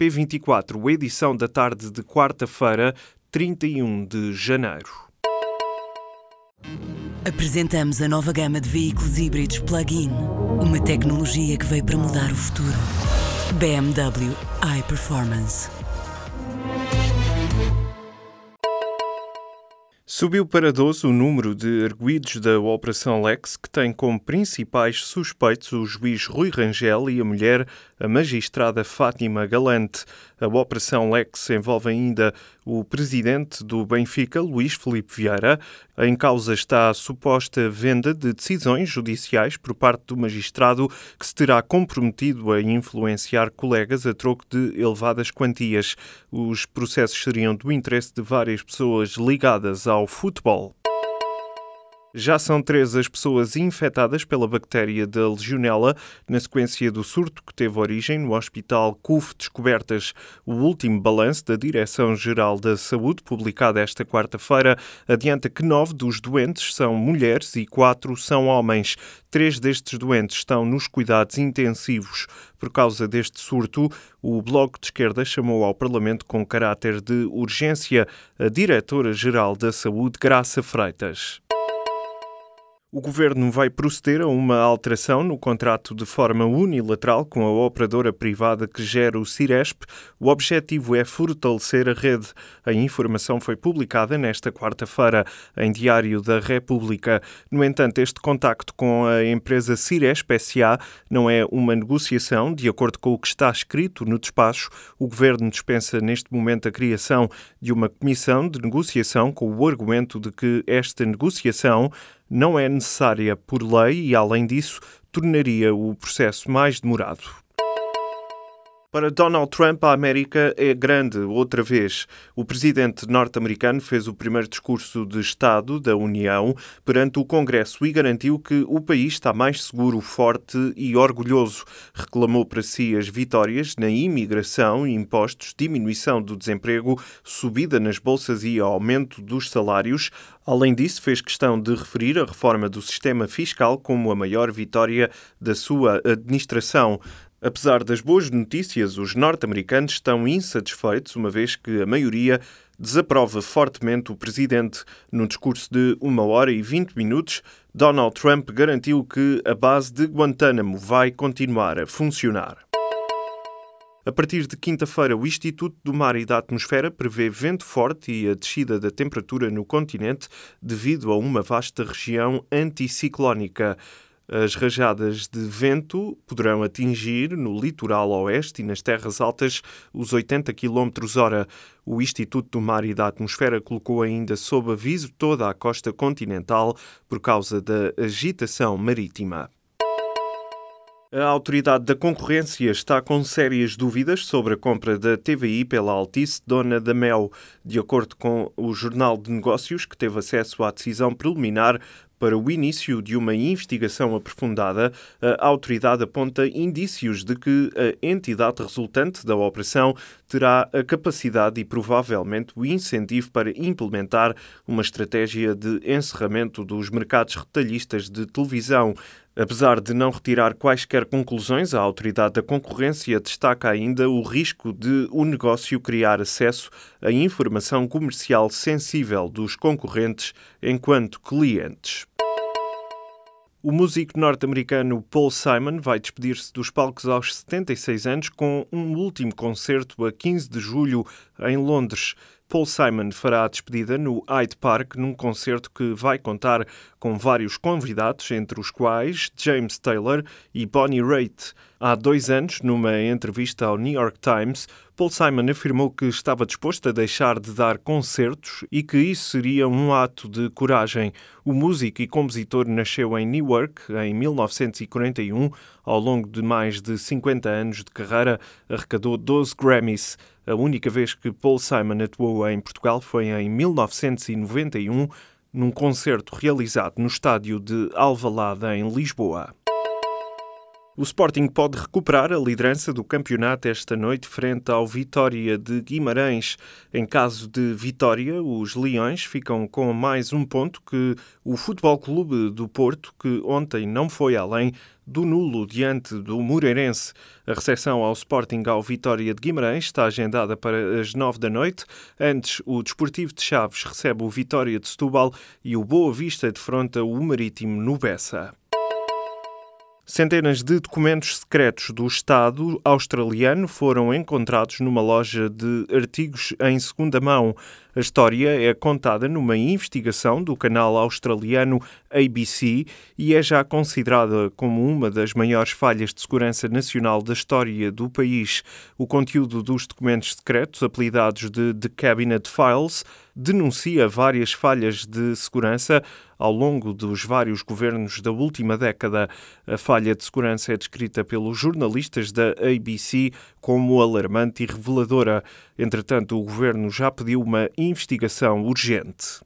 P24, edição da tarde de quarta-feira, 31 de janeiro. Apresentamos a nova gama de veículos híbridos plug-in. Uma tecnologia que veio para mudar o futuro. BMW iPerformance. Subiu para 12 o número de arguídos da Operação Lex, que tem como principais suspeitos o juiz Rui Rangel e a mulher, a magistrada Fátima Galante. A Operação Lex envolve ainda o presidente do Benfica, Luís Felipe Vieira. Em causa está a suposta venda de decisões judiciais por parte do magistrado que se terá comprometido a influenciar colegas a troco de elevadas quantias. Os processos seriam do interesse de várias pessoas ligadas ao futebol. Já são três as pessoas infectadas pela bactéria da legionela, na sequência do surto que teve origem no Hospital CUF Descobertas. O último balanço da Direção-Geral da Saúde, publicado esta quarta-feira, adianta que nove dos doentes são mulheres e quatro são homens. Três destes doentes estão nos cuidados intensivos. Por causa deste surto, o Bloco de Esquerda chamou ao Parlamento com caráter de urgência a Diretora-Geral da Saúde, Graça Freitas. O governo vai proceder a uma alteração no contrato de forma unilateral com a operadora privada que gera o Ciresp. O objetivo é fortalecer a rede. A informação foi publicada nesta quarta-feira em Diário da República. No entanto, este contacto com a empresa Ciresp SA não é uma negociação, de acordo com o que está escrito no despacho. O governo dispensa neste momento a criação de uma comissão de negociação com o argumento de que esta negociação não é necessária por lei e, além disso, tornaria o processo mais demorado. Para Donald Trump, a América é grande outra vez. O presidente norte-americano fez o primeiro discurso de Estado da União perante o Congresso e garantiu que o país está mais seguro, forte e orgulhoso. Reclamou para si as vitórias na imigração, impostos, diminuição do desemprego, subida nas bolsas e aumento dos salários. Além disso, fez questão de referir a reforma do sistema fiscal como a maior vitória da sua administração. Apesar das boas notícias, os norte-americanos estão insatisfeitos, uma vez que a maioria desaprova fortemente o presidente. Num discurso de uma hora e vinte minutos, Donald Trump garantiu que a base de Guantánamo vai continuar a funcionar. A partir de quinta-feira, o Instituto do Mar e da Atmosfera prevê vento forte e a descida da temperatura no continente devido a uma vasta região anticiclónica. As rajadas de vento poderão atingir no litoral oeste e nas terras altas os 80 km hora. O Instituto do Mar e da Atmosfera colocou ainda sob aviso toda a costa continental por causa da agitação marítima. A Autoridade da Concorrência está com sérias dúvidas sobre a compra da TVI pela Altice Dona da Mel. De acordo com o Jornal de Negócios, que teve acesso à decisão preliminar para o início de uma investigação aprofundada, a autoridade aponta indícios de que a entidade resultante da operação terá a capacidade e provavelmente o incentivo para implementar uma estratégia de encerramento dos mercados retalhistas de televisão. Apesar de não retirar quaisquer conclusões, a Autoridade da Concorrência destaca ainda o risco de o negócio criar acesso à informação comercial sensível dos concorrentes enquanto clientes. O músico norte-americano Paul Simon vai despedir-se dos palcos aos 76 anos com um último concerto a 15 de julho em Londres. Paul Simon fará a despedida no Hyde Park num concerto que vai contar com vários convidados, entre os quais James Taylor e Bonnie Raitt. Há dois anos, numa entrevista ao New York Times, Paul Simon afirmou que estava disposto a deixar de dar concertos e que isso seria um ato de coragem. O músico e compositor nasceu em Newark em 1941. Ao longo de mais de 50 anos de carreira, arrecadou 12 Grammys. A única vez que Paul Simon atuou em Portugal foi em 1991, num concerto realizado no estádio de Alvalade, em Lisboa. O Sporting pode recuperar a liderança do campeonato esta noite frente ao Vitória de Guimarães. Em caso de vitória, os Leões ficam com mais um ponto que o Futebol Clube do Porto, que ontem não foi além do nulo diante do Moreirense. A recepção ao Sporting ao Vitória de Guimarães está agendada para as nove da noite. Antes, o Desportivo de Chaves recebe o Vitória de Setúbal e o Boa Vista defronta o Marítimo no Bessa. Centenas de documentos secretos do Estado australiano foram encontrados numa loja de artigos em segunda mão. A história é contada numa investigação do canal australiano ABC e é já considerada como uma das maiores falhas de segurança nacional da história do país. O conteúdo dos documentos secretos, apelidados de The Cabinet Files, denuncia várias falhas de segurança ao longo dos vários governos da última década. A falha de segurança é descrita pelos jornalistas da ABC como alarmante e reveladora. Entretanto, o governo já pediu uma investigação urgente.